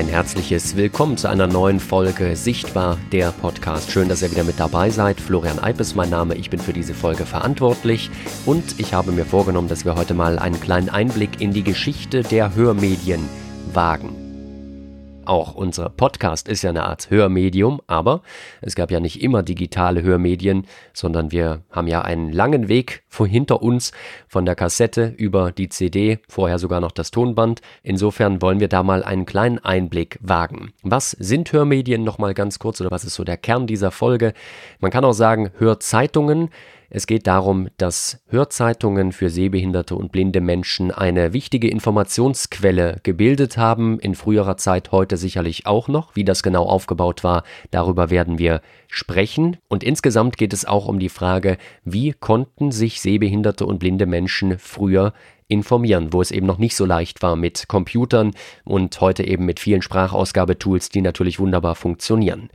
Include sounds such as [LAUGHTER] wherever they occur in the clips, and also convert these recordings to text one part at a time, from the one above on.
Ein herzliches Willkommen zu einer neuen Folge Sichtbar, der Podcast. Schön, dass ihr wieder mit dabei seid. Florian Eip ist mein Name, ich bin für diese Folge verantwortlich und ich habe mir vorgenommen, dass wir heute mal einen kleinen Einblick in die Geschichte der Hörmedien wagen. Auch unser Podcast ist ja eine Art Hörmedium, aber es gab ja nicht immer digitale Hörmedien, sondern wir haben ja einen langen Weg hinter uns von der Kassette über die CD, vorher sogar noch das Tonband. Insofern wollen wir da mal einen kleinen Einblick wagen. Was sind Hörmedien nochmal ganz kurz oder was ist so der Kern dieser Folge? Man kann auch sagen Hörzeitungen. Es geht darum, dass Hörzeitungen für sehbehinderte und blinde Menschen eine wichtige Informationsquelle gebildet haben, in früherer Zeit heute sicherlich auch noch. Wie das genau aufgebaut war, darüber werden wir sprechen. Und insgesamt geht es auch um die Frage, wie konnten sich sehbehinderte und blinde Menschen früher informieren, wo es eben noch nicht so leicht war mit Computern und heute eben mit vielen Sprachausgabetools, die natürlich wunderbar funktionieren.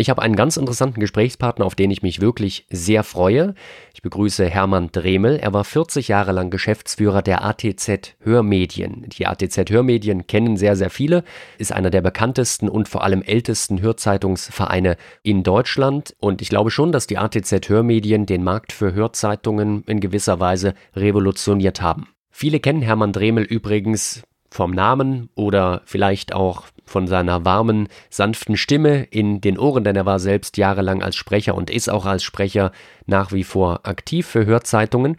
Ich habe einen ganz interessanten Gesprächspartner, auf den ich mich wirklich sehr freue. Ich begrüße Hermann Dremel. Er war 40 Jahre lang Geschäftsführer der ATZ Hörmedien. Die ATZ Hörmedien kennen sehr, sehr viele, ist einer der bekanntesten und vor allem ältesten Hörzeitungsvereine in Deutschland. Und ich glaube schon, dass die ATZ Hörmedien den Markt für Hörzeitungen in gewisser Weise revolutioniert haben. Viele kennen Hermann Dremel übrigens vom Namen oder vielleicht auch von seiner warmen, sanften Stimme in den Ohren, denn er war selbst jahrelang als Sprecher und ist auch als Sprecher nach wie vor aktiv für Hörzeitungen.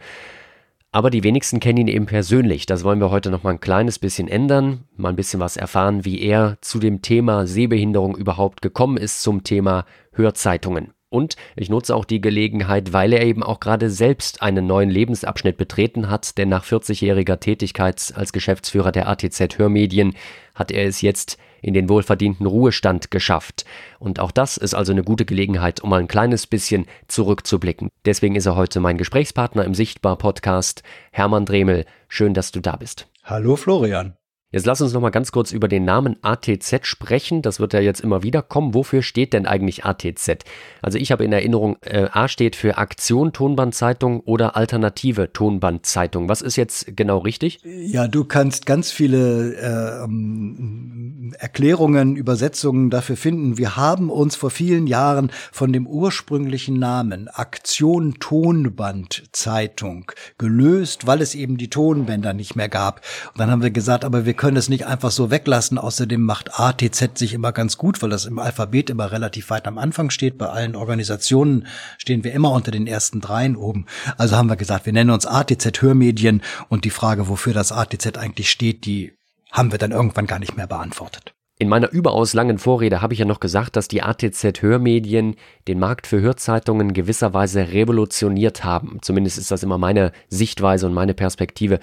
Aber die wenigsten kennen ihn eben persönlich. Das wollen wir heute noch mal ein kleines bisschen ändern, mal ein bisschen was erfahren, wie er zu dem Thema Sehbehinderung überhaupt gekommen ist, zum Thema Hörzeitungen. Und ich nutze auch die Gelegenheit, weil er eben auch gerade selbst einen neuen Lebensabschnitt betreten hat, denn nach 40-jähriger Tätigkeit als Geschäftsführer der ATZ Hörmedien hat er es jetzt in den wohlverdienten Ruhestand geschafft. Und auch das ist also eine gute Gelegenheit, um mal ein kleines bisschen zurückzublicken. Deswegen ist er heute mein Gesprächspartner im Sichtbar-Podcast, Hermann Dremel. Schön, dass du da bist. Hallo Florian. Jetzt lass uns noch mal ganz kurz über den Namen ATZ sprechen. Das wird ja jetzt immer wieder kommen. Wofür steht denn eigentlich ATZ? Also ich habe in Erinnerung, äh, A steht für Aktion Tonbandzeitung oder Alternative Tonbandzeitung. Was ist jetzt genau richtig? Ja, du kannst ganz viele äh, ähm, Erklärungen, Übersetzungen dafür finden. Wir haben uns vor vielen Jahren von dem ursprünglichen Namen Aktion Tonbandzeitung gelöst, weil es eben die Tonbänder nicht mehr gab. Und dann haben wir gesagt, aber wir können es nicht einfach so weglassen. Außerdem macht ATZ sich immer ganz gut, weil das im Alphabet immer relativ weit am Anfang steht. Bei allen Organisationen stehen wir immer unter den ersten dreien oben. Also haben wir gesagt, wir nennen uns ATZ Hörmedien und die Frage, wofür das ATZ eigentlich steht, die haben wir dann irgendwann gar nicht mehr beantwortet. In meiner überaus langen Vorrede habe ich ja noch gesagt, dass die ATZ Hörmedien den Markt für Hörzeitungen gewisserweise revolutioniert haben. Zumindest ist das immer meine Sichtweise und meine Perspektive.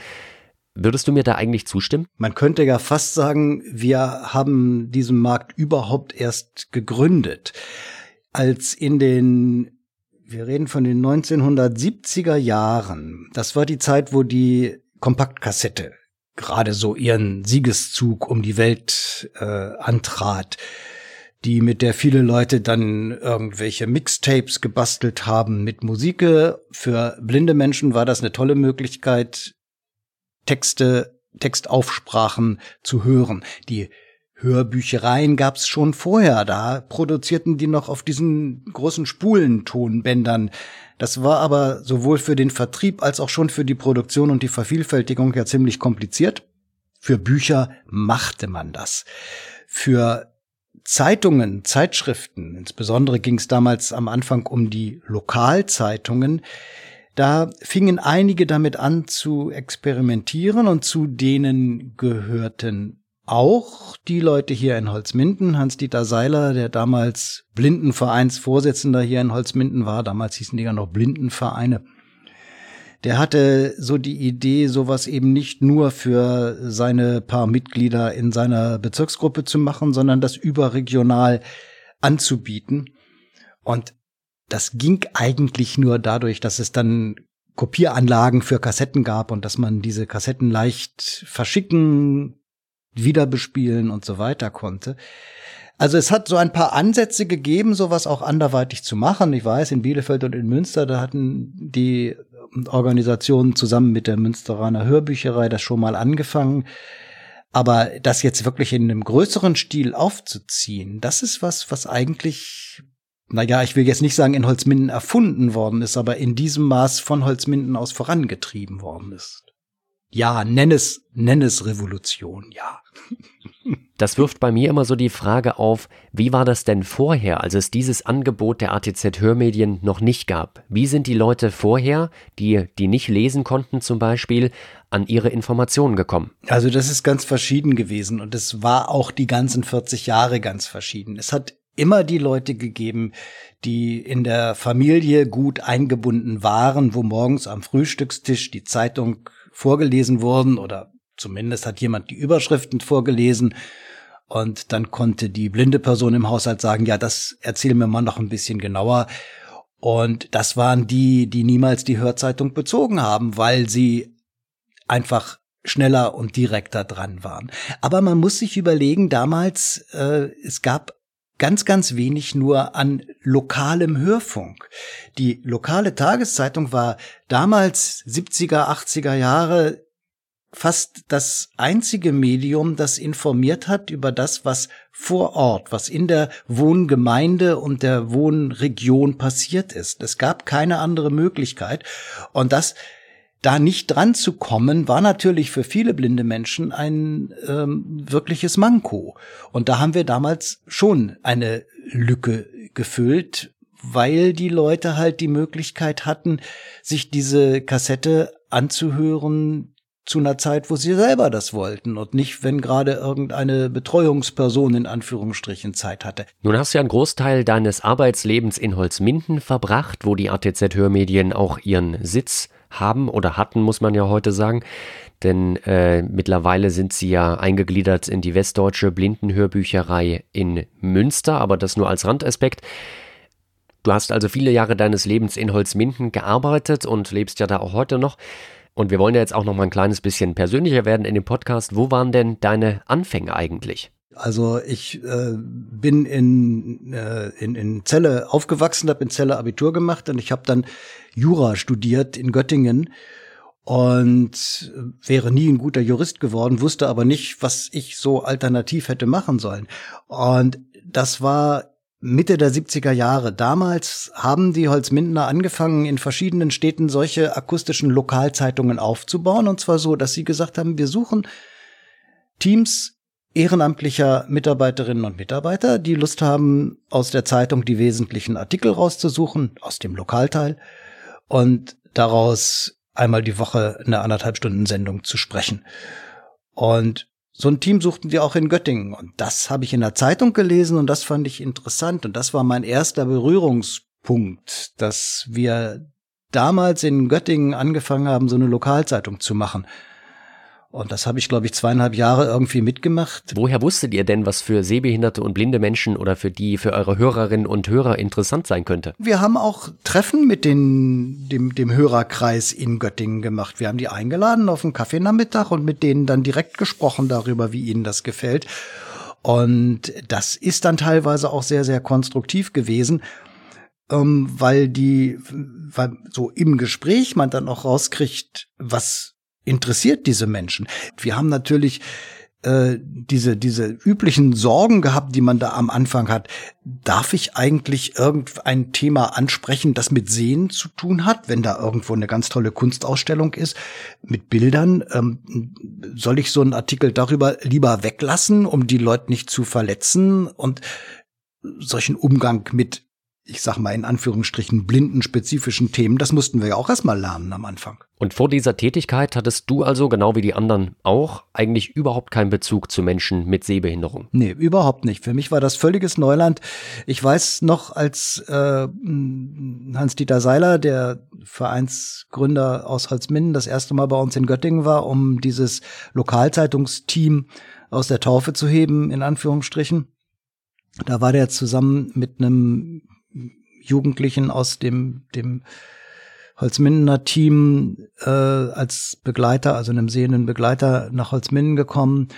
Würdest du mir da eigentlich zustimmen? Man könnte ja fast sagen, wir haben diesen Markt überhaupt erst gegründet. Als in den, wir reden von den 1970er Jahren, das war die Zeit, wo die Kompaktkassette gerade so ihren Siegeszug um die Welt äh, antrat die mit der viele Leute dann irgendwelche Mixtapes gebastelt haben mit Musik. Für blinde Menschen war das eine tolle Möglichkeit, Texte, Textaufsprachen zu hören. Die Hörbüchereien gab's schon vorher, da produzierten die noch auf diesen großen Spulentonbändern. Das war aber sowohl für den Vertrieb als auch schon für die Produktion und die Vervielfältigung ja ziemlich kompliziert. Für Bücher machte man das. Für Zeitungen, Zeitschriften, insbesondere ging es damals am Anfang um die Lokalzeitungen, da fingen einige damit an zu experimentieren und zu denen gehörten auch die Leute hier in Holzminden. Hans-Dieter Seiler, der damals Blindenvereinsvorsitzender hier in Holzminden war, damals hießen die ja noch Blindenvereine, der hatte so die Idee, sowas eben nicht nur für seine paar Mitglieder in seiner Bezirksgruppe zu machen, sondern das überregional anzubieten. Und das ging eigentlich nur dadurch, dass es dann Kopieranlagen für Kassetten gab und dass man diese Kassetten leicht verschicken, wiederbespielen und so weiter konnte. Also es hat so ein paar Ansätze gegeben, sowas auch anderweitig zu machen. Ich weiß, in Bielefeld und in Münster, da hatten die Organisationen zusammen mit der Münsteraner Hörbücherei das schon mal angefangen. Aber das jetzt wirklich in einem größeren Stil aufzuziehen, das ist was, was eigentlich, naja, ich will jetzt nicht sagen, in Holzminden erfunden worden ist, aber in diesem Maß von Holzminden aus vorangetrieben worden ist. Ja, nenn es, nenn es Revolution, ja. Das wirft bei mir immer so die Frage auf, wie war das denn vorher, als es dieses Angebot der ATZ Hörmedien noch nicht gab? Wie sind die Leute vorher, die, die nicht lesen konnten zum Beispiel, an ihre Informationen gekommen? Also das ist ganz verschieden gewesen und es war auch die ganzen 40 Jahre ganz verschieden. Es hat immer die Leute gegeben, die in der Familie gut eingebunden waren, wo morgens am Frühstückstisch die Zeitung vorgelesen wurden oder zumindest hat jemand die Überschriften vorgelesen und dann konnte die blinde Person im Haushalt sagen, ja, das erzähl mir mal noch ein bisschen genauer. Und das waren die, die niemals die Hörzeitung bezogen haben, weil sie einfach schneller und direkter dran waren. Aber man muss sich überlegen, damals, äh, es gab ganz, ganz wenig nur an lokalem Hörfunk. Die lokale Tageszeitung war damals 70er, 80er Jahre fast das einzige Medium, das informiert hat über das, was vor Ort, was in der Wohngemeinde und der Wohnregion passiert ist. Es gab keine andere Möglichkeit. Und das da nicht dran zu kommen, war natürlich für viele blinde Menschen ein ähm, wirkliches Manko. Und da haben wir damals schon eine Lücke gefüllt, weil die Leute halt die Möglichkeit hatten, sich diese Kassette anzuhören, zu einer Zeit, wo sie selber das wollten und nicht, wenn gerade irgendeine Betreuungsperson in Anführungsstrichen Zeit hatte. Nun hast du ja einen Großteil deines Arbeitslebens in Holzminden verbracht, wo die ATZ Hörmedien auch ihren Sitz haben oder hatten, muss man ja heute sagen. Denn äh, mittlerweile sind sie ja eingegliedert in die Westdeutsche Blindenhörbücherei in Münster, aber das nur als Randaspekt. Du hast also viele Jahre deines Lebens in Holzminden gearbeitet und lebst ja da auch heute noch. Und wir wollen ja jetzt auch noch mal ein kleines bisschen persönlicher werden in dem Podcast. Wo waren denn deine Anfänge eigentlich? Also ich äh, bin in, äh, in, in Celle aufgewachsen, habe in Celle Abitur gemacht und ich habe dann Jura studiert in Göttingen und wäre nie ein guter Jurist geworden, wusste aber nicht, was ich so alternativ hätte machen sollen. Und das war Mitte der 70er Jahre. Damals haben die Holzmindner angefangen, in verschiedenen Städten solche akustischen Lokalzeitungen aufzubauen. Und zwar so, dass sie gesagt haben, wir suchen Teams ehrenamtlicher Mitarbeiterinnen und Mitarbeiter, die Lust haben, aus der Zeitung die wesentlichen Artikel rauszusuchen, aus dem Lokalteil, und daraus einmal die Woche eine anderthalb Stunden Sendung zu sprechen. Und so ein Team suchten die auch in Göttingen. Und das habe ich in der Zeitung gelesen und das fand ich interessant. Und das war mein erster Berührungspunkt, dass wir damals in Göttingen angefangen haben, so eine Lokalzeitung zu machen. Und das habe ich, glaube ich, zweieinhalb Jahre irgendwie mitgemacht. Woher wusstet ihr denn, was für sehbehinderte und blinde Menschen oder für die, für eure Hörerinnen und Hörer interessant sein könnte? Wir haben auch Treffen mit den, dem, dem Hörerkreis in Göttingen gemacht. Wir haben die eingeladen auf einen Kaffeenachmittag und mit denen dann direkt gesprochen darüber, wie ihnen das gefällt. Und das ist dann teilweise auch sehr, sehr konstruktiv gewesen ähm, weil die, weil so im Gespräch man dann auch rauskriegt, was interessiert diese Menschen. Wir haben natürlich äh, diese, diese üblichen Sorgen gehabt, die man da am Anfang hat. Darf ich eigentlich irgendein Thema ansprechen, das mit Sehen zu tun hat, wenn da irgendwo eine ganz tolle Kunstausstellung ist, mit Bildern? Ähm, soll ich so einen Artikel darüber lieber weglassen, um die Leute nicht zu verletzen und solchen Umgang mit ich sag mal in Anführungsstrichen, blinden spezifischen Themen, das mussten wir ja auch erstmal lernen am Anfang. Und vor dieser Tätigkeit hattest du also, genau wie die anderen auch, eigentlich überhaupt keinen Bezug zu Menschen mit Sehbehinderung? Nee, überhaupt nicht. Für mich war das völliges Neuland. Ich weiß noch, als äh, Hans-Dieter Seiler, der Vereinsgründer aus Holzminden, das erste Mal bei uns in Göttingen war, um dieses Lokalzeitungsteam aus der Taufe zu heben, in Anführungsstrichen. Da war der zusammen mit einem Jugendlichen aus dem, dem Holzmindener Team äh, als Begleiter, also einem sehenden Begleiter nach Holzminden gekommen.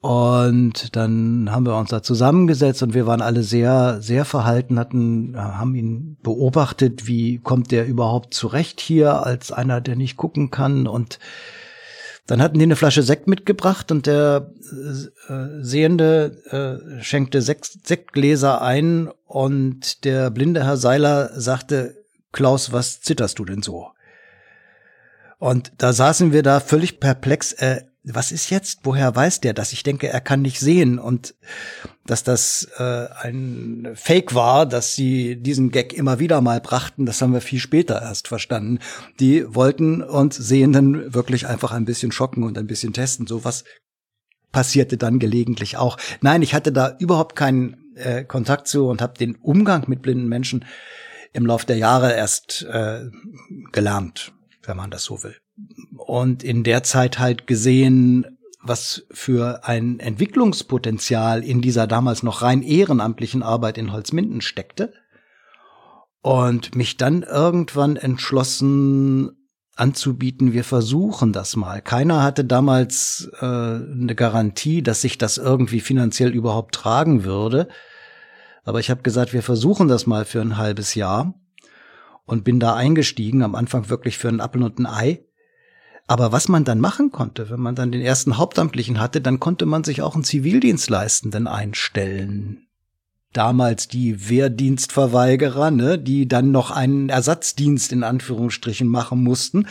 Und dann haben wir uns da zusammengesetzt und wir waren alle sehr, sehr verhalten, hatten, haben ihn beobachtet, wie kommt der überhaupt zurecht hier als einer, der nicht gucken kann und Dann hatten die eine Flasche Sekt mitgebracht und der äh, Sehende äh, schenkte Sekt, Sektgläser ein und der blinde Herr Seiler sagte, Klaus, was zitterst du denn so? Und da saßen wir da völlig perplex. Äh, was ist jetzt? Woher weiß der das? Ich denke, er kann nicht sehen und dass das äh, ein Fake war, dass sie diesen Gag immer wieder mal brachten, das haben wir viel später erst verstanden. Die wollten uns Sehenden wirklich einfach ein bisschen schocken und ein bisschen testen. So was passierte dann gelegentlich auch. Nein, ich hatte da überhaupt keinen äh, Kontakt zu und habe den Umgang mit blinden Menschen im Lauf der Jahre erst äh, gelernt, wenn man das so will und in der Zeit halt gesehen, was für ein Entwicklungspotenzial in dieser damals noch rein ehrenamtlichen Arbeit in Holzminden steckte. Und mich dann irgendwann entschlossen anzubieten, wir versuchen das mal. Keiner hatte damals äh, eine Garantie, dass sich das irgendwie finanziell überhaupt tragen würde. Aber ich habe gesagt, wir versuchen das mal für ein halbes Jahr und bin da eingestiegen, am Anfang wirklich für einen Appel und ein Ei aber was man dann machen konnte, wenn man dann den ersten Hauptamtlichen hatte, dann konnte man sich auch einen Zivildienstleistenden einstellen. Damals die Wehrdienstverweigerer, ne, die dann noch einen Ersatzdienst in Anführungsstrichen machen mussten.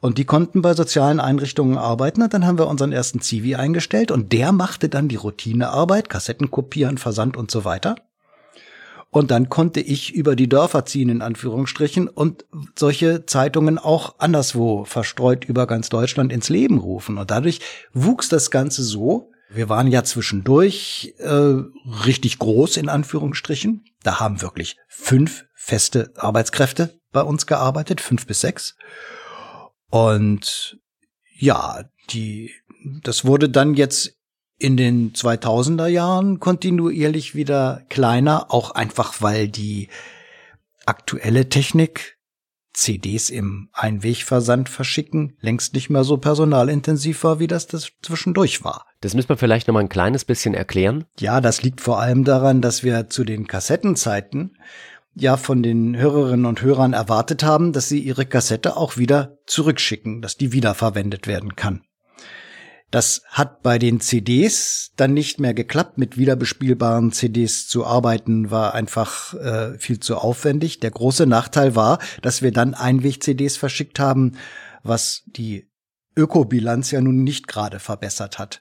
Und die konnten bei sozialen Einrichtungen arbeiten. Und dann haben wir unseren ersten Zivi eingestellt und der machte dann die Routinearbeit, Kassetten kopieren, Versand und so weiter. Und dann konnte ich über die Dörfer ziehen, in Anführungsstrichen, und solche Zeitungen auch anderswo verstreut über ganz Deutschland ins Leben rufen. Und dadurch wuchs das Ganze so. Wir waren ja zwischendurch äh, richtig groß, in Anführungsstrichen. Da haben wirklich fünf feste Arbeitskräfte bei uns gearbeitet, fünf bis sechs. Und ja, die, das wurde dann jetzt in den 2000er Jahren kontinuierlich wieder kleiner, auch einfach weil die aktuelle Technik CDs im Einwegversand verschicken längst nicht mehr so personalintensiv war, wie das das zwischendurch war. Das müssen wir vielleicht noch mal ein kleines bisschen erklären. Ja, das liegt vor allem daran, dass wir zu den Kassettenzeiten ja von den Hörerinnen und Hörern erwartet haben, dass sie ihre Kassette auch wieder zurückschicken, dass die wiederverwendet werden kann. Das hat bei den CDs dann nicht mehr geklappt. Mit wiederbespielbaren CDs zu arbeiten war einfach äh, viel zu aufwendig. Der große Nachteil war, dass wir dann Einweg-CDs verschickt haben, was die Ökobilanz ja nun nicht gerade verbessert hat.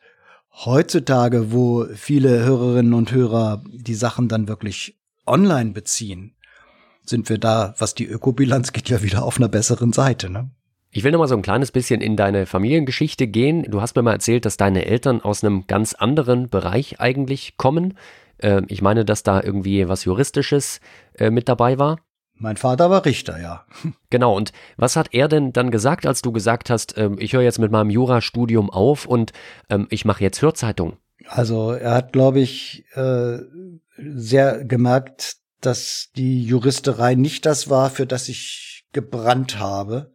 Heutzutage, wo viele Hörerinnen und Hörer die Sachen dann wirklich online beziehen, sind wir da, was die Ökobilanz geht, ja wieder auf einer besseren Seite. Ne? Ich will noch mal so ein kleines bisschen in deine Familiengeschichte gehen. Du hast mir mal erzählt, dass deine Eltern aus einem ganz anderen Bereich eigentlich kommen. Äh, ich meine, dass da irgendwie was Juristisches äh, mit dabei war. Mein Vater war Richter, ja. [LAUGHS] Genau, und was hat er denn dann gesagt, als du gesagt hast, äh, ich höre jetzt mit meinem Jurastudium auf und ähm, ich mache jetzt Hörzeitung? Also er hat, glaube ich, äh, sehr gemerkt, dass die Juristerei nicht das war, für das ich gebrannt habe.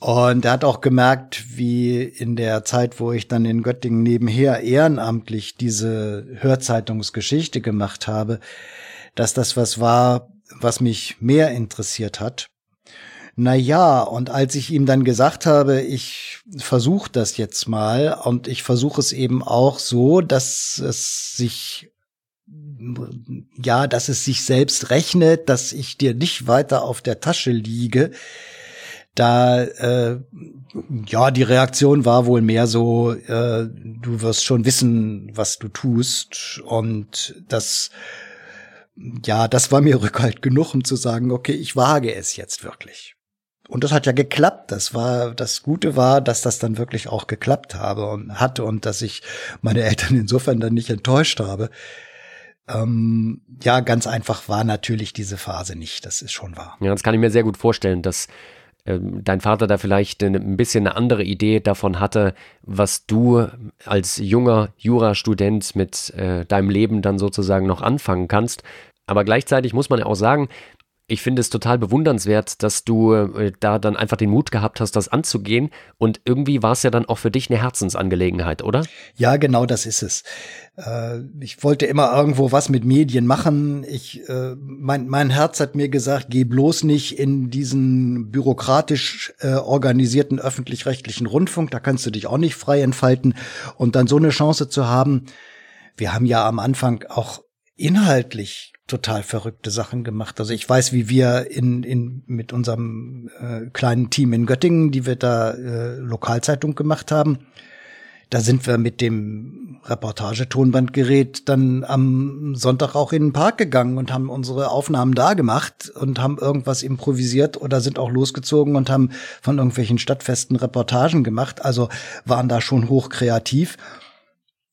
Und er hat auch gemerkt, wie in der Zeit, wo ich dann in Göttingen nebenher ehrenamtlich diese Hörzeitungsgeschichte gemacht habe, dass das was war, was mich mehr interessiert hat. Na ja, und als ich ihm dann gesagt habe, ich versuche das jetzt mal und ich versuche es eben auch so, dass es sich ja, dass es sich selbst rechnet, dass ich dir nicht weiter auf der Tasche liege, da äh, ja die Reaktion war wohl mehr so, äh, du wirst schon wissen, was du tust und das ja, das war mir [LAUGHS] Rückhalt genug, um zu sagen, okay, ich wage es jetzt wirklich. Und das hat ja geklappt. Das war, das Gute war, dass das dann wirklich auch geklappt habe und hatte und dass ich meine Eltern [LAUGHS] insofern dann nicht enttäuscht habe. Ähm, ja, ganz einfach war natürlich diese Phase nicht. Das ist schon wahr. Ja, das kann ich mir sehr gut vorstellen, dass dein Vater da vielleicht ein bisschen eine andere Idee davon hatte, was du als junger Jurastudent mit äh, deinem Leben dann sozusagen noch anfangen kannst. Aber gleichzeitig muss man ja auch sagen, ich finde es total bewundernswert, dass du äh, da dann einfach den Mut gehabt hast, das anzugehen. Und irgendwie war es ja dann auch für dich eine Herzensangelegenheit, oder? Ja, genau das ist es. Äh, ich wollte immer irgendwo was mit Medien machen. Ich, äh, mein, mein Herz hat mir gesagt, geh bloß nicht in diesen bürokratisch äh, organisierten öffentlich-rechtlichen Rundfunk. Da kannst du dich auch nicht frei entfalten. Und dann so eine Chance zu haben. Wir haben ja am Anfang auch inhaltlich total verrückte Sachen gemacht. Also ich weiß, wie wir in, in mit unserem äh, kleinen Team in Göttingen, die wir da äh, Lokalzeitung gemacht haben, da sind wir mit dem Reportagetonbandgerät dann am Sonntag auch in den Park gegangen und haben unsere Aufnahmen da gemacht und haben irgendwas improvisiert oder sind auch losgezogen und haben von irgendwelchen Stadtfesten Reportagen gemacht. Also waren da schon hochkreativ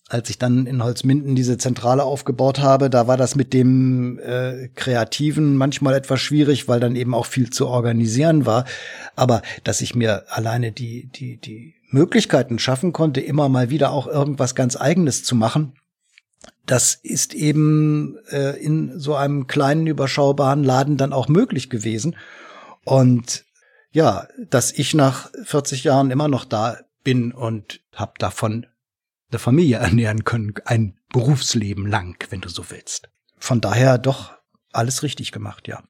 als ich dann in Holzminden diese Zentrale aufgebaut habe, da war das mit dem äh, Kreativen manchmal etwas schwierig, weil dann eben auch viel zu organisieren war. Aber dass ich mir alleine die, die, die Möglichkeiten schaffen konnte, immer mal wieder auch irgendwas ganz Eigenes zu machen, das ist eben äh, in so einem kleinen, überschaubaren Laden dann auch möglich gewesen. Und ja, dass ich nach 40 Jahren immer noch da bin und habe davon eine Familie [LAUGHS] ernähren können, ein Berufsleben lang, wenn du so willst. Von daher doch alles richtig gemacht, ja.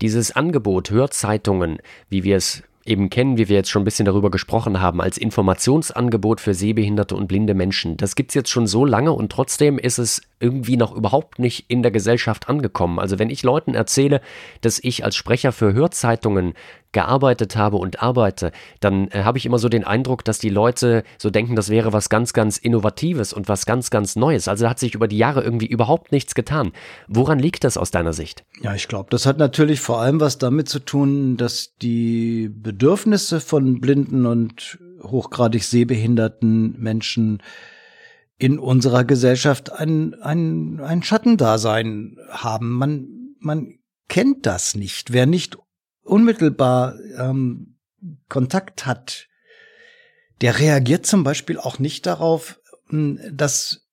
Dieses Angebot Hörzeitungen, wie wir es eben kennen, wie wir jetzt schon ein bisschen darüber gesprochen haben, als Informationsangebot für sehbehinderte und blinde Menschen. Das gibt's jetzt schon so lange und trotzdem ist es irgendwie noch überhaupt nicht in der Gesellschaft angekommen. Also wenn ich Leuten erzähle, dass ich als Sprecher für Hörzeitungen gearbeitet habe und arbeite, dann äh, habe ich immer so den Eindruck, dass die Leute so denken, das wäre was ganz, ganz Innovatives und was ganz, ganz Neues. Also hat sich über die Jahre irgendwie überhaupt nichts getan. Woran liegt das aus deiner Sicht? Ja, ich glaube, das hat natürlich vor allem was damit zu tun, dass die Bedürfnisse von blinden und hochgradig sehbehinderten Menschen in unserer Gesellschaft ein, ein, ein Schattendasein haben. Man, man kennt das nicht. Wer nicht unmittelbar ähm, Kontakt hat, der reagiert zum Beispiel auch nicht darauf, hm, dass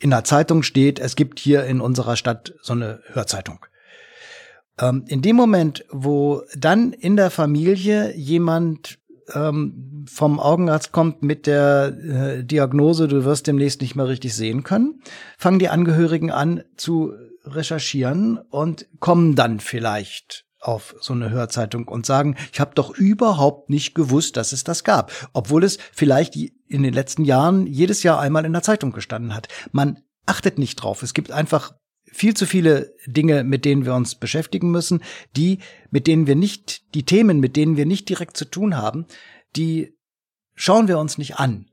in der Zeitung steht, es gibt hier in unserer Stadt so eine Hörzeitung. Ähm, in dem Moment, wo dann in der Familie jemand ähm, vom Augenarzt kommt mit der äh, Diagnose, du wirst demnächst nicht mehr richtig sehen können, fangen die Angehörigen an zu recherchieren und kommen dann vielleicht auf so eine Hörzeitung und sagen, ich habe doch überhaupt nicht gewusst, dass es das gab, obwohl es vielleicht in den letzten Jahren jedes Jahr einmal in der Zeitung gestanden hat. Man achtet nicht drauf. Es gibt einfach viel zu viele Dinge, mit denen wir uns beschäftigen müssen, die, mit denen wir nicht, die Themen, mit denen wir nicht direkt zu tun haben, die schauen wir uns nicht an.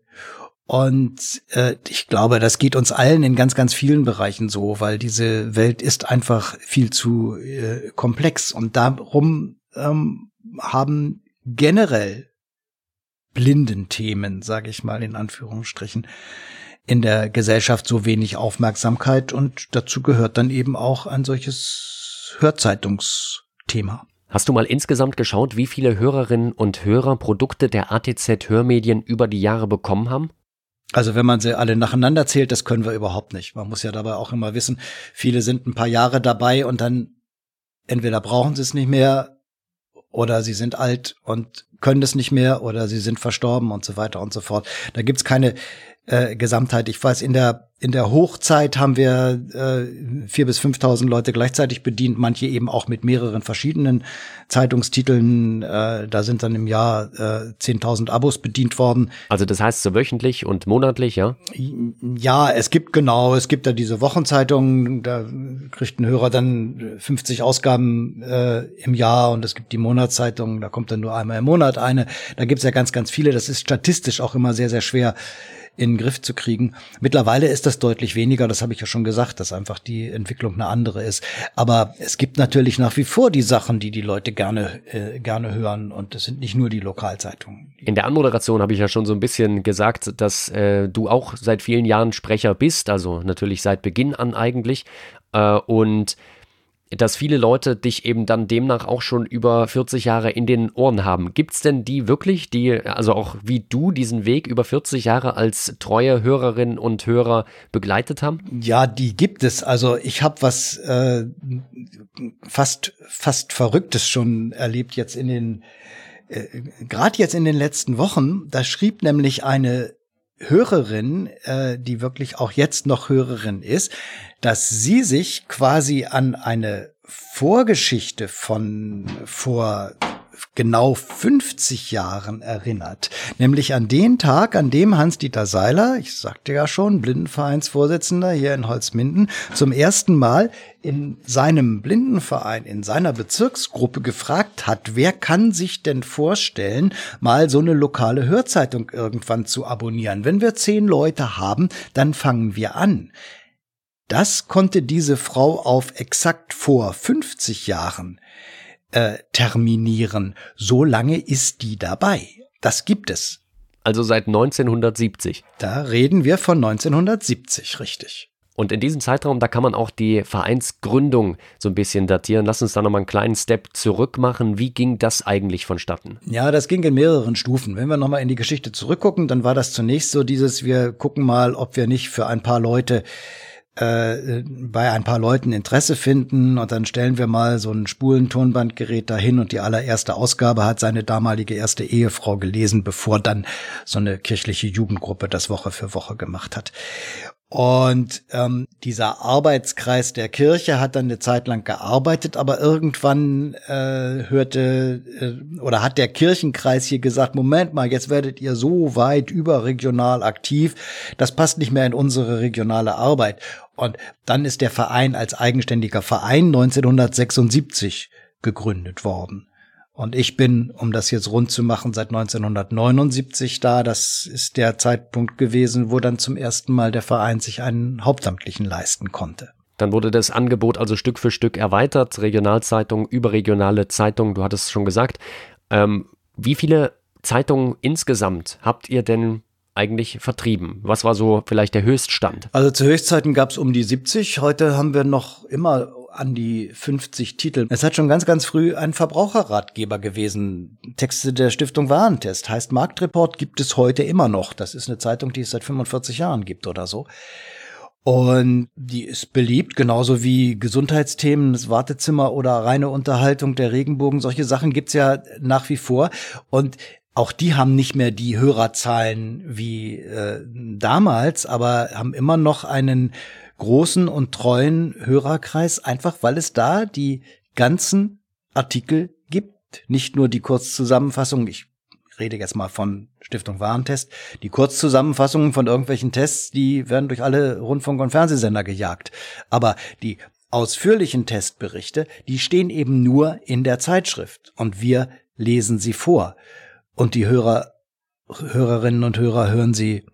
Und äh, ich glaube, das geht uns allen in ganz, ganz vielen Bereichen so, weil diese Welt ist einfach viel zu äh, komplex. Und darum ähm, haben generell blinden Themen, sage ich mal in Anführungsstrichen, in der Gesellschaft so wenig Aufmerksamkeit und dazu gehört dann eben auch ein solches Hörzeitungsthema. Hast du mal insgesamt geschaut, wie viele Hörerinnen und Hörer Produkte der ATZ Hörmedien über die Jahre bekommen haben? Also wenn man sie alle nacheinander zählt, das können wir überhaupt nicht. Man muss ja dabei auch immer wissen, viele sind ein paar Jahre dabei und dann entweder brauchen sie es nicht mehr oder sie sind alt und können es nicht mehr oder sie sind verstorben und so weiter und so fort. Da gibt's keine äh, Gesamtheit. Ich weiß, in der in der Hochzeit haben wir äh, vier bis fünftausend Leute gleichzeitig bedient, manche eben auch mit mehreren verschiedenen Zeitungstiteln. Äh, da sind dann im Jahr äh, zehntausend Abos bedient worden. Also das heißt so wöchentlich und monatlich, ja? Ja, es gibt genau, es gibt da diese Wochenzeitung, da kriegt ein Hörer dann 50 Ausgaben äh, im Jahr und es gibt die Monatszeitung, da kommt dann nur einmal im Monat eine. Da gibt's ja ganz, ganz viele. Das ist statistisch auch immer sehr, sehr schwer in den Griff zu kriegen. Mittlerweile ist das deutlich weniger, das habe ich ja schon gesagt, dass einfach die Entwicklung eine andere ist. Aber es gibt natürlich nach wie vor die Sachen, die die Leute gerne, äh, gerne hören und es sind nicht nur die Lokalzeitungen. In der Anmoderation habe ich ja schon so ein bisschen gesagt, dass äh, du auch seit vielen Jahren Sprecher bist, also natürlich seit Beginn an eigentlich. Äh, und dass viele Leute dich eben dann demnach auch schon über 40 Jahre in den Ohren haben. Gibt es denn die wirklich, die, also auch wie du, diesen Weg über 40 Jahre als treue Hörerinnen und Hörer begleitet haben? Ja, die gibt es. Also ich habe was äh, fast, fast Verrücktes schon erlebt jetzt in den, äh, gerade jetzt in den letzten Wochen. Da schrieb nämlich eine Hörerin, äh, die wirklich auch jetzt noch Hörerin ist, dass sie sich quasi an eine Vorgeschichte von vor genau 50 Jahren erinnert. Nämlich an den Tag, an dem Hans-Dieter Seiler, ich sagte ja schon, Blindenvereinsvorsitzender hier in Holzminden, zum ersten Mal in seinem Blindenverein, in seiner Bezirksgruppe gefragt hat, wer kann sich denn vorstellen, mal so eine lokale Hörzeitung irgendwann zu abonnieren? Wenn wir zehn Leute haben, dann fangen wir an. Das konnte diese Frau auf exakt vor 50 Jahren äh, terminieren. So lange ist die dabei. Das gibt es. Also seit 1970. Da reden wir von 1970, richtig. Und in diesem Zeitraum, da kann man auch die Vereinsgründung so ein bisschen datieren. Lass uns da nochmal einen kleinen Step zurück machen. Wie ging das eigentlich vonstatten? Ja, das ging in mehreren Stufen. Wenn wir nochmal in die Geschichte zurückgucken, dann war das zunächst so dieses, wir gucken mal, ob wir nicht für ein paar Leute äh, bei ein paar Leuten Interesse finden und dann stellen wir mal so ein Spulentonbandgerät dahin und die allererste Ausgabe hat seine damalige erste Ehefrau gelesen, bevor dann so eine kirchliche Jugendgruppe das Woche für Woche gemacht hat. Und ähm, dieser Arbeitskreis der Kirche hat dann eine Zeit lang gearbeitet, aber irgendwann äh, hörte äh, oder hat der Kirchenkreis hier gesagt, Moment mal, jetzt werdet ihr so weit überregional aktiv, das passt nicht mehr in unsere regionale Arbeit. Und dann ist der Verein als eigenständiger Verein 1976 gegründet worden. Und ich bin, um das jetzt rund zu machen, seit 1979 da. Das ist der Zeitpunkt gewesen, wo dann zum ersten Mal der Verein sich einen Hauptamtlichen leisten konnte. Dann wurde das Angebot also Stück für Stück erweitert, Regionalzeitung, überregionale Zeitung, du hattest es schon gesagt. Ähm, wie viele Zeitungen insgesamt habt ihr denn eigentlich vertrieben? Was war so vielleicht der Höchststand? Also zu Höchstzeiten gab es um die 70. Heute haben wir noch immer an die 50 Titel. Es hat schon ganz, ganz früh ein Verbraucherratgeber gewesen. Texte der Stiftung Warentest. Heißt Marktreport gibt es heute immer noch. Das ist eine Zeitung, die es seit 45 Jahren gibt oder so. Und die ist beliebt, genauso wie Gesundheitsthemen, das Wartezimmer oder reine Unterhaltung, der Regenbogen. Solche Sachen gibt's ja nach wie vor. Und auch die haben nicht mehr die Hörerzahlen wie äh, damals, aber haben immer noch einen großen und treuen Hörerkreis, einfach weil es da die ganzen Artikel gibt. Nicht nur die Kurzzusammenfassung, ich rede jetzt mal von Stiftung Warentest, die Kurzzusammenfassungen von irgendwelchen Tests, die werden durch alle Rundfunk- und Fernsehsender gejagt. Aber die ausführlichen Testberichte, die stehen eben nur in der Zeitschrift und wir lesen sie vor. Und die Hörer, Hörerinnen und Hörer hören sie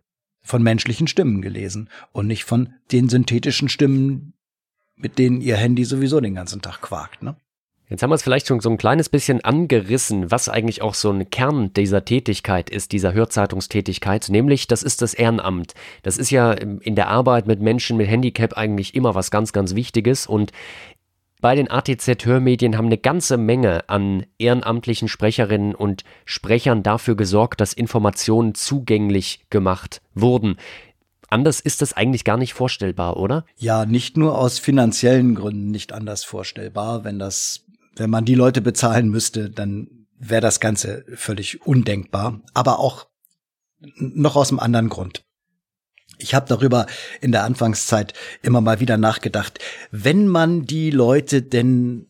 von menschlichen Stimmen gelesen und nicht von den synthetischen Stimmen, mit denen ihr Handy sowieso den ganzen Tag quakt, ne? Jetzt haben wir es vielleicht schon so ein kleines bisschen angerissen, was eigentlich auch so ein Kern dieser Tätigkeit ist, dieser Hörzeitungstätigkeit, nämlich das ist das Ehrenamt. Das ist ja in der Arbeit mit Menschen mit Handicap eigentlich immer was ganz, ganz Wichtiges und bei den ATZ-Hörmedien haben eine ganze Menge an ehrenamtlichen Sprecherinnen und Sprechern dafür gesorgt, dass Informationen zugänglich gemacht wurden. Anders ist das eigentlich gar nicht vorstellbar, oder? Ja, nicht nur aus finanziellen Gründen nicht anders vorstellbar. Wenn das, wenn man die Leute bezahlen müsste, dann wäre das Ganze völlig undenkbar. Aber auch noch aus einem anderen Grund. Ich habe darüber in der Anfangszeit immer mal wieder nachgedacht, wenn man die Leute denn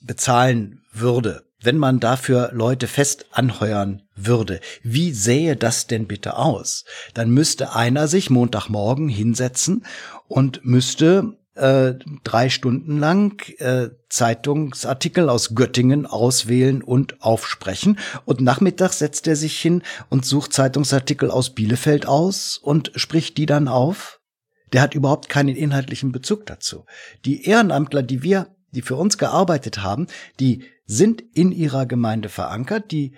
bezahlen würde, wenn man dafür Leute fest anheuern würde, wie sähe das denn bitte aus? Dann müsste einer sich Montagmorgen hinsetzen und müsste äh, drei Stunden lang äh, Zeitungsartikel aus Göttingen auswählen und aufsprechen. Und nachmittags setzt er sich hin und sucht Zeitungsartikel aus Bielefeld aus und spricht die dann auf. Der hat überhaupt keinen inhaltlichen Bezug dazu. Die Ehrenamtler, die wir, die für uns gearbeitet haben, die sind in ihrer Gemeinde verankert, die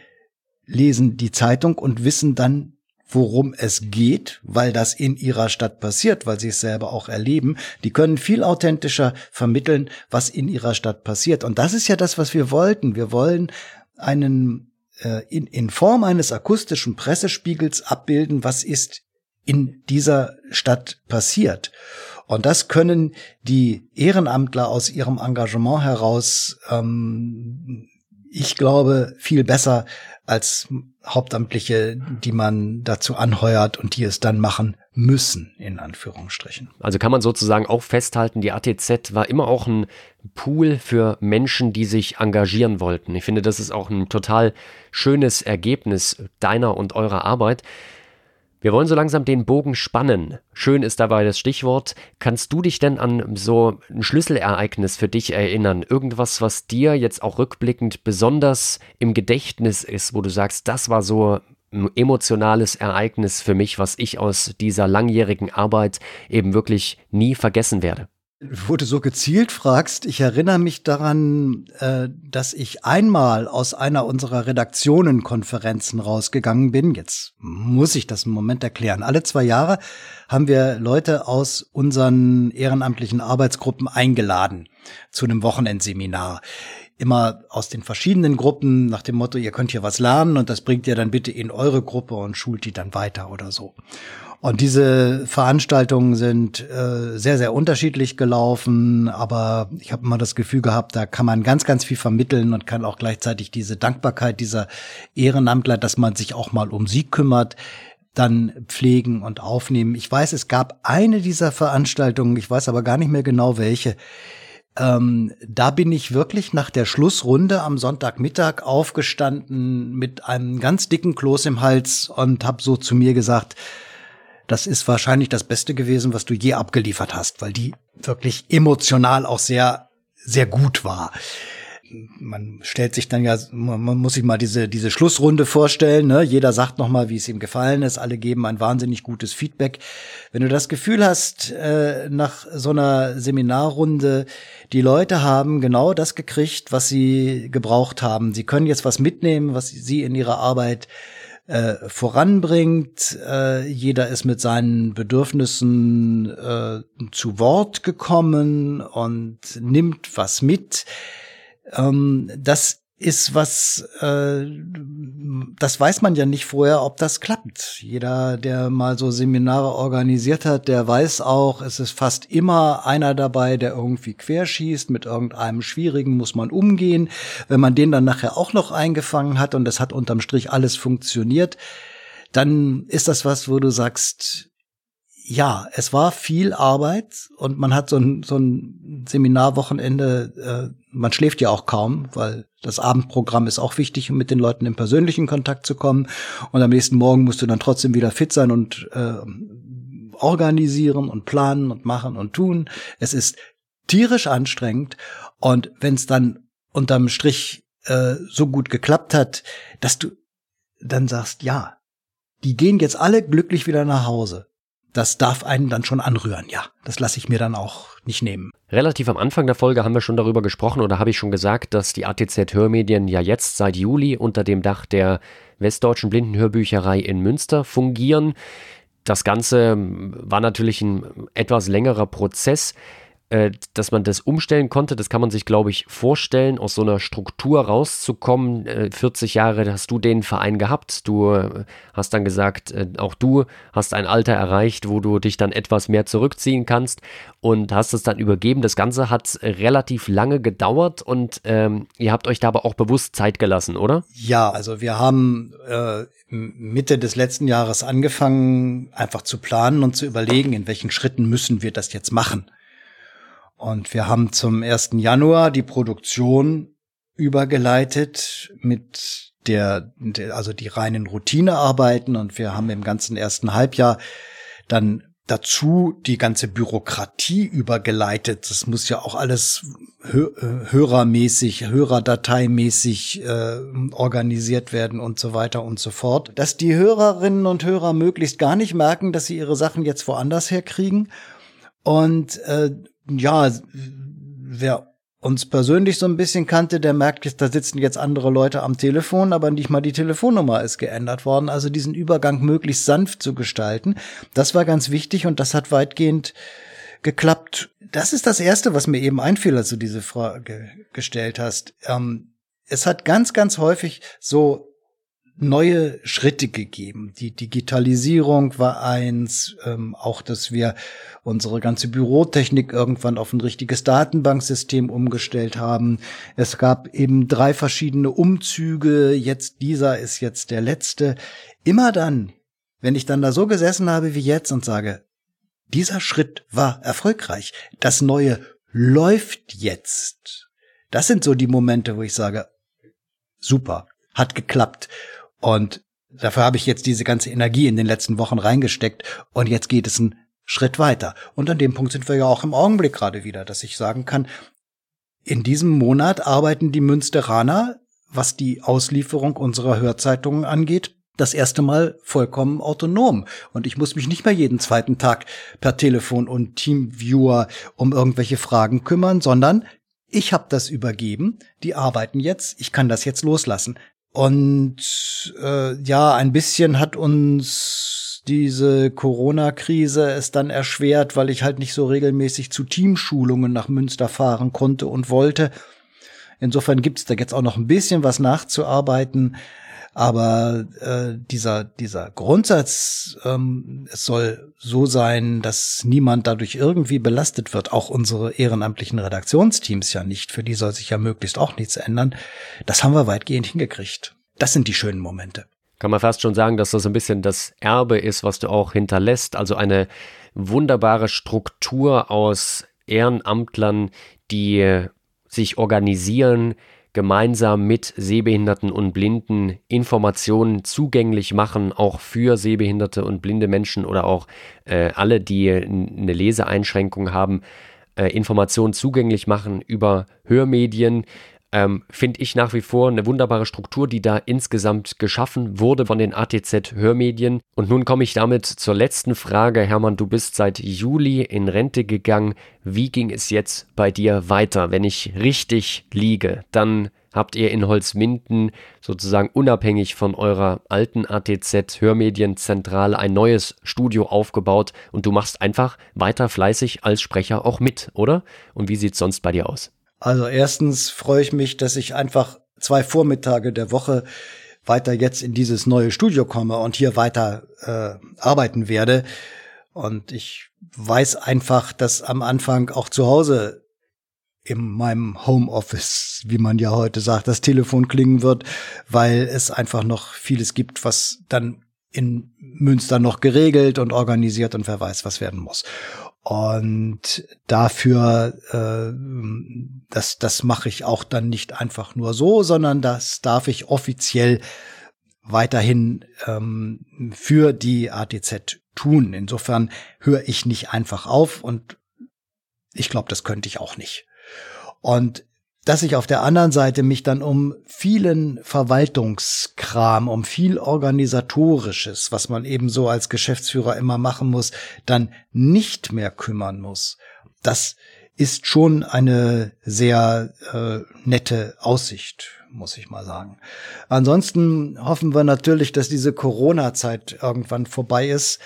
lesen die Zeitung und wissen dann, worum es geht, weil das in ihrer Stadt passiert, weil sie es selber auch erleben. Die können viel authentischer vermitteln, was in ihrer Stadt passiert. Und das ist ja das, was wir wollten. Wir wollen einen äh, in, in Form eines akustischen Pressespiegels abbilden, was ist in dieser Stadt passiert. Und das können die Ehrenamtler aus ihrem Engagement heraus, ähm, ich glaube, viel besser als Hauptamtliche, die man dazu anheuert und die es dann machen müssen, in Anführungsstrichen. Also kann man sozusagen auch festhalten, die ATZ war immer auch ein Pool für Menschen, die sich engagieren wollten. Ich finde, das ist auch ein total schönes Ergebnis deiner und eurer Arbit. Wir wollen so langsam den Bogen spannen. Schön ist dabei das Stichwort. Kannst du dich denn an so ein Schlüsselereignis für dich erinnern? Irgendwas, was dir jetzt auch rückblickend besonders im Gedächtnis ist, wo du sagst, das war so ein emotionales Ereignis für mich, was ich aus dieser langjährigen Arbeit eben wirklich nie vergessen werde? Wo du so gezielt fragst, ich erinnere mich daran, äh, dass ich einmal aus einer unserer Redaktionenkonferenzen rausgegangen bin. Jetzt muss ich das im Moment erklären. Alle zwei Jahre haben wir Leute aus unseren ehrenamtlichen Arbeitsgruppen eingeladen zu einem Wochenendseminar immer aus den verschiedenen Gruppen nach dem Motto, ihr könnt hier was lernen und das bringt ihr dann bitte in eure Gruppe und schult die dann weiter oder so. Und diese Veranstaltungen sind äh, sehr, sehr unterschiedlich gelaufen, aber ich habe immer das Gefühl gehabt, da kann man ganz, ganz viel vermitteln und kann auch gleichzeitig diese Dankbarkeit dieser Ehrenamtler, dass man sich auch mal um sie kümmert, dann pflegen und aufnehmen. Ich weiß, es gab eine dieser Veranstaltungen, ich weiß aber gar nicht mehr genau welche. Ähm, da bin ich wirklich nach der Schlussrunde am Sonntagmittag aufgestanden mit einem ganz dicken Kloß im Hals und habe so zu mir gesagt, das ist wahrscheinlich das Beste gewesen, was du je abgeliefert hast, weil die wirklich emotional auch sehr, sehr gut war. Man stellt sich dann ja, man muss sich mal diese, diese Schlussrunde vorstellen, ne? Jeder sagt nochmal, wie es ihm gefallen ist. Alle geben ein wahnsinnig gutes Feedback. Wenn du das Gefühl hast, äh, nach so einer Seminarrunde, die Leute haben genau das gekriegt, was sie gebraucht haben. Sie können jetzt was mitnehmen, was sie in ihrer Arbeit äh, voranbringt. Äh, jeder ist mit seinen Bedürfnissen äh, zu Wort gekommen und nimmt was mit. Ähm, das ist was, äh, das weiß man ja nicht vorher, ob das klappt. Jeder, der mal so Seminare organisiert hat, der weiß auch, es ist fast immer einer dabei, der irgendwie querschießt. Mit irgendeinem Schwierigen muss man umgehen. Wenn man den dann nachher auch noch eingefangen hat und es hat unterm Strich alles funktioniert, dann ist das was, wo du sagst, ja, es war viel Arbeit und man hat so ein, so ein Seminarwochenende, äh, man schläft ja auch kaum, weil das Abendprogramm ist auch wichtig, um mit den Leuten in persönlichen Kontakt zu kommen. Und am nächsten Morgen musst du dann trotzdem wieder fit sein und äh, organisieren und planen und machen und tun. Es ist tierisch anstrengend. Und wenn es dann unterm Strich äh, so gut geklappt hat, dass du dann sagst, ja, die gehen jetzt alle glücklich wieder nach Hause das darf einen dann schon anrühren, ja. Das lasse ich mir dann auch nicht nehmen. Relativ am Anfang der Folge haben wir schon darüber gesprochen oder habe ich schon gesagt, dass die ATZ Hörmedien ja jetzt seit Juli unter dem Dach der Westdeutschen Blindenhörbücherei in Münster fungieren. Das Ganze war natürlich ein etwas längerer Prozess. Äh, dass man das umstellen konnte. Das kann man sich, glaube ich, vorstellen, aus so einer Struktur rauszukommen. 40 äh, Jahre hast du den Verein gehabt. Du äh, hast dann gesagt, auch du hast ein Alter erreicht, wo du dich dann etwas mehr zurückziehen kannst und hast es dann übergeben. Das Ganze hat relativ lange gedauert und ähm, ihr habt euch da aber auch bewusst Zeit gelassen, oder? Ja, also wir haben äh, Mitte des letzten Jahres angefangen, einfach zu planen und zu überlegen, in welchen Schritten müssen wir das jetzt machen. Und wir haben zum 1. Januar die Produktion übergeleitet mit der, also die reinen Routinearbeiten und wir haben im ganzen ersten Halbjahr dann dazu die ganze Bürokratie übergeleitet. Das muss ja auch alles hö hörermäßig, hörerdateimäßig äh, organisiert werden und so weiter und so fort. Dass die Hörerinnen und Hörer möglichst gar nicht merken, dass sie ihre Sachen jetzt woanders herkriegen. Und äh, ja, wer uns persönlich so ein bisschen kannte, der merkt jetzt, da sitzen jetzt andere Leute am Telefon, aber nicht mal die Telefonnummer ist geändert worden. Also diesen Übergang möglichst sanft zu gestalten, das war ganz wichtig und das hat weitgehend geklappt. Das ist das Erste, was mir eben einfiel, als du diese Frage gestellt hast. Ähm, es hat ganz, ganz häufig so neue Schritte gegeben. Die Digitalisierung war eins, ähm, auch dass wir unsere ganze Bürotechnik irgendwann auf ein richtiges Datenbanksystem umgestellt haben. Es gab eben drei verschiedene Umzüge, jetzt dieser ist jetzt der letzte. Immer dann, wenn ich dann da so gesessen habe wie jetzt und sage, dieser Schritt war erfolgreich, das Neue läuft jetzt. Das sind so die Momente, wo ich sage, super, hat geklappt. Und dafür habe ich jetzt diese ganze Energie in den letzten Wochen reingesteckt und jetzt geht es einen Schritt weiter. Und an dem Punkt sind wir ja auch im Augenblick gerade wieder, dass ich sagen kann, in diesem Monat arbeiten die Münsteraner, was die Auslieferung unserer Hörzeitungen angeht, das erste Mal vollkommen autonom. Und ich muss mich nicht mehr jeden zweiten Tag per Telefon und Teamviewer um irgendwelche Fragen kümmern, sondern ich habe das übergeben, die arbeiten jetzt, ich kann das jetzt loslassen. Und äh, ja, ein bisschen hat uns diese Corona-Krise es dann erschwert, weil ich halt nicht so regelmäßig zu Teamschulungen nach Münster fahren konnte und wollte. Insofern gibt's da jetzt auch noch ein bisschen was nachzuarbeiten. Aber äh, dieser, dieser Grundsatz, ähm, es soll so sein, dass niemand dadurch irgendwie belastet wird, auch unsere ehrenamtlichen Redaktionsteams ja nicht, für die soll sich ja möglichst auch nichts ändern, das haben wir weitgehend hingekriegt. Das sind die schönen Momente. Kann man fast schon sagen, dass das ein bisschen das Erbe ist, was du auch hinterlässt, also eine wunderbare Struktur aus Ehrenamtlern, die sich organisieren, gemeinsam mit Sehbehinderten und Blinden Informationen zugänglich machen, auch für sehbehinderte und blinde Menschen oder auch äh, alle, die eine Leseeinschränkung haben, äh, Informationen zugänglich machen über Hörmedien, ähm, finde ich nach wie vor eine wunderbare Struktur, die da insgesamt geschaffen wurde von den ATZ-Hörmedien. Und nun komme ich damit zur letzten Frage. Hermann, du bist seit Juli in Rente gegangen. Wie ging es jetzt bei dir weiter? Wenn ich richtig liege, dann habt ihr in Holzminden sozusagen unabhängig von eurer alten ATZ Hörmedienzentrale ein neues Studio aufgebaut und du machst einfach weiter fleißig als Sprecher auch mit, oder? Und wie sieht's sonst bei dir aus? Also erstens freue ich mich, dass ich einfach zwei Vormittage der Woche weiter jetzt in dieses neue Studio komme und hier weiter äh, arbeiten werde. Und ich weiß einfach, dass am Anfang auch zu Hause in meinem Homeoffice, wie man ja heute sagt, das Telefon klingen wird, weil es einfach noch vieles gibt, was dann in Münster noch geregelt und organisiert und wer weiß, was werden muss. Und dafür, äh, das, das mache ich auch dann nicht einfach nur so, sondern das darf ich offiziell weiterhin ähm, für die ATZ tun. Insofern höre ich nicht einfach auf und ich glaube, das könnte ich auch nicht. Und dass ich auf der anderen Seite mich dann um vielen Verwaltungskram, um viel organisatorisches, was man eben so als Geschäftsführer immer machen muss, dann nicht mehr kümmern muss. Das ist schon eine sehr äh, nette Aussicht, muss ich mal sagen. Ansonsten hoffen wir natürlich, dass diese Corona-Zeit irgendwann vorbei ist.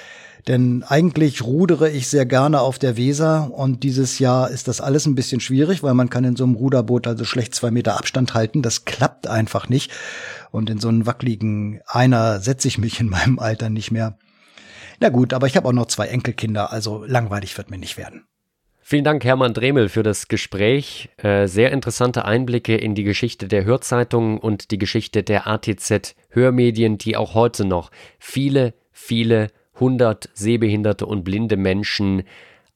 Denn eigentlich rudere ich sehr gerne auf der Weser und dieses Jahr ist das alles ein bisschen schwierig, weil man kann in so einem Ruderboot also schlecht zwei Meter Abstand halten. Das klappt einfach nicht. Und in so einen wackeligen Einer setze ich mich in meinem Alter nicht mehr. Na gut, aber ich habe auch noch zwei Enkelkinder, also langweilig wird mir nicht werden. Vielen Dank, Hermann Dremel, für das Gespräch. Äh, sehr interessante Einblicke in die Geschichte der Hörzeitungen und die Geschichte der ATZ Hörmedien, die auch heute noch viele, viele 100 sehbehinderte und blinde Menschen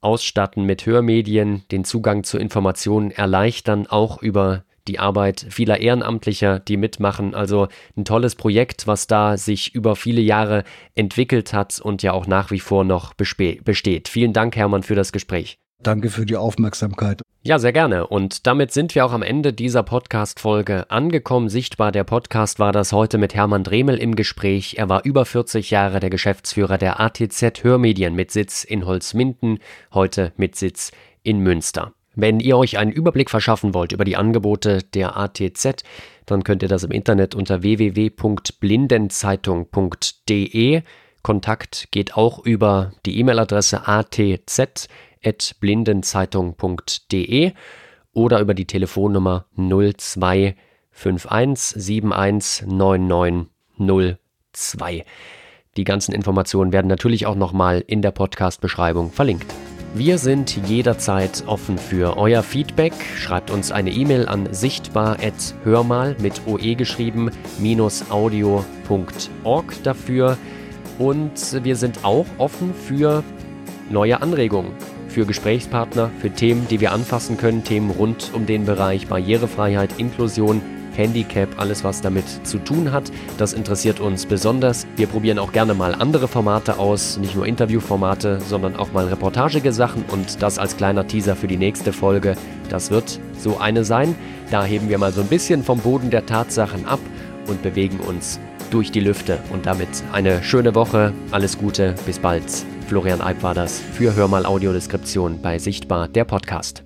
ausstatten mit Hörmedien, den Zugang zu Informationen erleichtern, auch über die Arbeit vieler Ehrenamtlicher, die mitmachen. Also ein tolles Projekt, was da sich über viele Jahre entwickelt hat und ja auch nach wie vor noch besteht. Vielen Dank, Hermann, für das Gespräch. Danke für die Aufmerksamkeit. Ja, sehr gerne. Und damit sind wir auch am Ende dieser Podcast-Folge angekommen. Sichtbar der Podcast war das heute mit Hermann Dremel im Gespräch. Er war über 40 Jahre der Geschäftsführer der ATZ Hörmedien mit Sitz in Holzminden, heute mit Sitz in Münster. Wenn ihr euch einen Überblick verschaffen wollt über die Angebote der ATZ, dann könnt ihr das im Internet unter www.blindenzeitung.de. Kontakt geht auch über die E-Mail-Adresse atz.blindenzeitung.de oder über die Telefonnummer 0251 719902. Die ganzen Informationen werden natürlich auch nochmal in der Podcast-Beschreibung verlinkt. Wir sind jederzeit offen für euer Feedback. Schreibt uns eine E-Mail an sichtbar.hörmal mit OE geschrieben audio.org dafür. Und wir sind auch offen für neue Anregungen, für Gesprächspartner, für Themen, die wir anfassen können, Themen rund um den Bereich Barrierefreiheit, Inklusion, Handicap, alles was damit zu tun hat. Das interessiert uns besonders. Wir probieren auch gerne mal andere Formate aus, nicht nur Interviewformate, sondern auch mal reportagige Sachen und das als kleiner Teaser für die nächste Folge. Das wird so eine sein. Da heben wir mal so ein bisschen vom Boden der Tatsachen ab und bewegen uns durch die Lüfte. Und damit eine schöne Woche, alles Gute, bis bald. Florian Eib war das für Hörmal Audiodeskription bei Sichtbar, der Podcast.